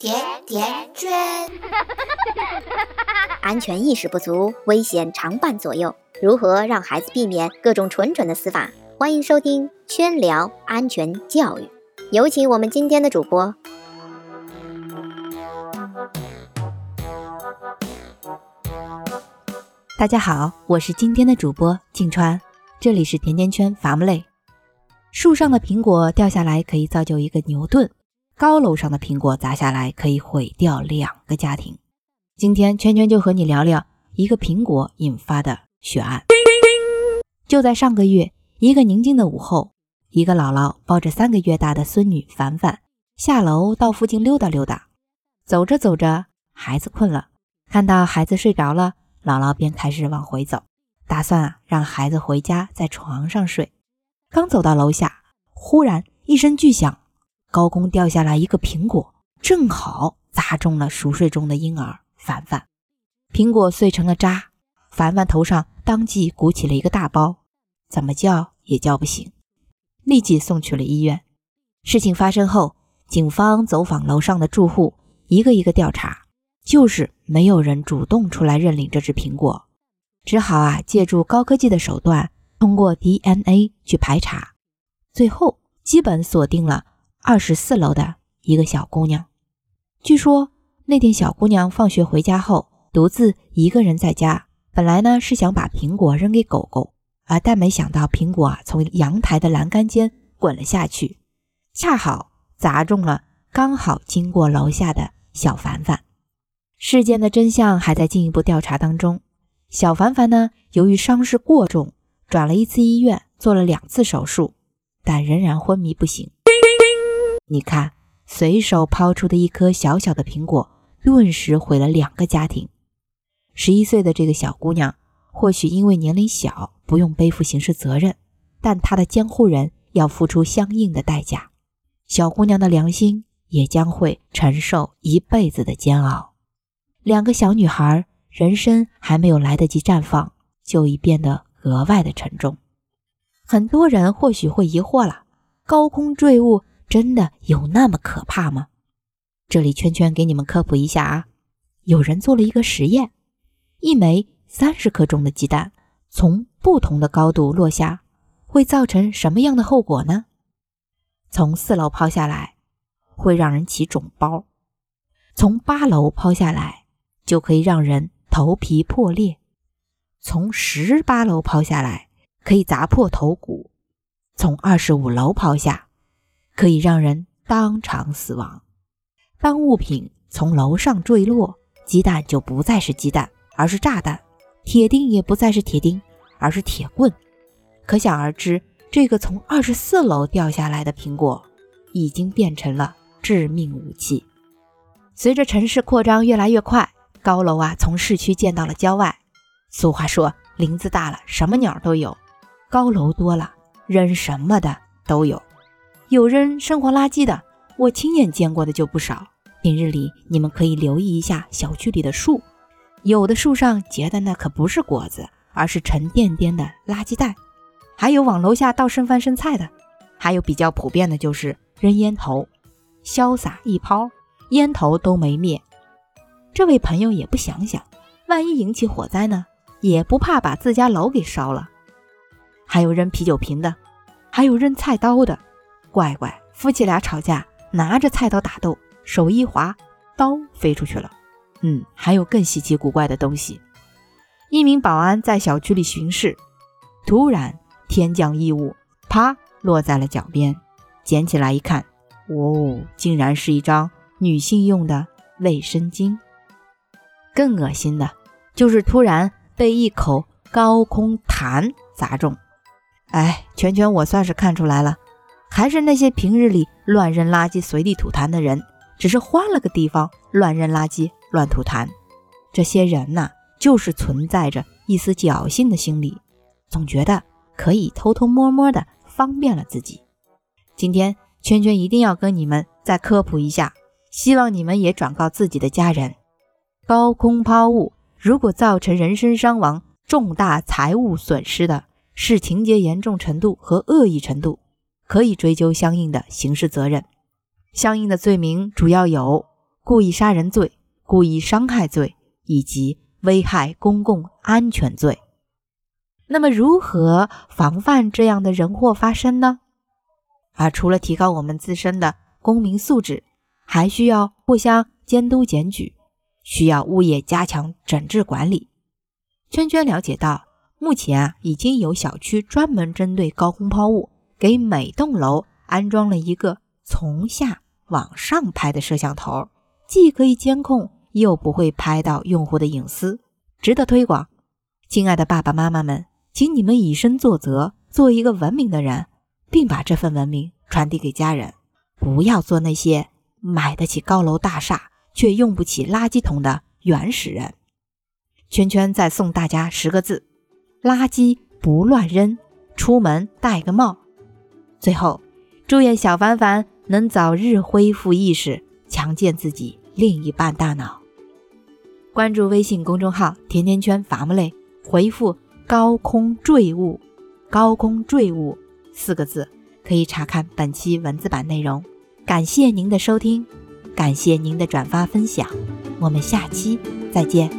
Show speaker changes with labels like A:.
A: 甜甜圈，
B: 安全意识不足，危险常伴左右。如何让孩子避免各种蠢蠢的死法？欢迎收听圈聊安全教育。有请我们今天的主播。
C: 大家好，我是今天的主播静川，这里是甜甜圈伐木累。树上的苹果掉下来可以造就一个牛顿。高楼上的苹果砸下来可以毁掉两个家庭。今天圈圈就和你聊聊一个苹果引发的血案。就在上个月，一个宁静的午后，一个姥姥抱着三个月大的孙女凡凡下楼到附近溜达溜达。走着走着，孩子困了，看到孩子睡着了，姥姥便开始往回走，打算啊让孩子回家在床上睡。刚走到楼下，忽然一声巨响。高空掉下来一个苹果，正好砸中了熟睡中的婴儿凡凡，苹果碎成了渣，凡凡头上当即鼓起了一个大包，怎么叫也叫不醒，立即送去了医院。事情发生后，警方走访楼上的住户，一个一个调查，就是没有人主动出来认领这只苹果，只好啊借助高科技的手段，通过 DNA 去排查，最后基本锁定了。二十四楼的一个小姑娘，据说那天小姑娘放学回家后，独自一个人在家。本来呢是想把苹果扔给狗狗，啊，但没想到苹果啊从阳台的栏杆间滚了下去，恰好砸中了刚好经过楼下的小凡凡。事件的真相还在进一步调查当中。小凡凡呢，由于伤势过重，转了一次医院，做了两次手术，但仍然昏迷不醒。你看，随手抛出的一颗小小的苹果，顿时毁了两个家庭。十一岁的这个小姑娘，或许因为年龄小，不用背负刑事责任，但她的监护人要付出相应的代价。小姑娘的良心也将会承受一辈子的煎熬。两个小女孩，人生还没有来得及绽放，就已变得格外的沉重。很多人或许会疑惑了：高空坠物。真的有那么可怕吗？这里圈圈给你们科普一下啊，有人做了一个实验，一枚三十克重的鸡蛋从不同的高度落下，会造成什么样的后果呢？从四楼抛下来会让人起肿包，从八楼抛下来就可以让人头皮破裂，从十八楼抛下来可以砸破头骨，从二十五楼抛下。可以让人当场死亡。当物品从楼上坠落，鸡蛋就不再是鸡蛋，而是炸弹；铁钉也不再是铁钉，而是铁棍。可想而知，这个从二十四楼掉下来的苹果，已经变成了致命武器。随着城市扩张越来越快，高楼啊从市区建到了郊外。俗话说，林子大了，什么鸟都有；高楼多了，扔什么的都有。有扔生活垃圾的，我亲眼见过的就不少。平日里你们可以留意一下小区里的树，有的树上结的那可不是果子，而是沉甸甸的垃圾袋。还有往楼下倒剩饭剩菜的，还有比较普遍的就是扔烟头，潇洒一抛，烟头都没灭。这位朋友也不想想，万一引起火灾呢？也不怕把自家楼给烧了。还有扔啤酒瓶的，还有扔菜刀的。乖乖，夫妻俩吵架，拿着菜刀打斗，手一滑，刀飞出去了。嗯，还有更稀奇古怪的东西。一名保安在小区里巡视，突然天降异物，啪落在了脚边，捡起来一看，哦，竟然是一张女性用的卫生巾。更恶心的就是突然被一口高空痰砸中。哎，全全，我算是看出来了。还是那些平日里乱扔垃圾、随地吐痰的人，只是换了个地方乱扔垃圾、乱吐痰。这些人呐，就是存在着一丝侥幸的心理，总觉得可以偷偷摸摸的方便了自己。今天圈圈一定要跟你们再科普一下，希望你们也转告自己的家人：高空抛物如果造成人身伤亡、重大财物损失的，视情节严重程度和恶意程度。可以追究相应的刑事责任，相应的罪名主要有故意杀人罪、故意伤害罪以及危害公共安全罪。那么，如何防范这样的人祸发生呢？啊除了提高我们自身的公民素质，还需要互相监督检举，需要物业加强整治管理。圈圈了解到，目前啊已经有小区专门针对高空抛物，给每栋楼安装了一个从下往上拍的摄像头，既可以监控，又不会拍到用户的隐私，值得推广。亲爱的爸爸妈妈们，请你们以身作则，做一个文明的人，并把这份文明传递给家人，不要做那些买得起高楼大厦却用不起垃圾桶的原始人。圈圈再送大家十个字：垃圾不乱扔，出门戴个帽。最后，祝愿小凡凡能早日恢复意识，强健自己另一半大脑。关注微信公众号“甜甜圈伐木累”，回复“高空坠物”“高空坠物”四个字，可以查看本期文字版内容。感谢您的收听，感谢您的转发分享，我们下期再见。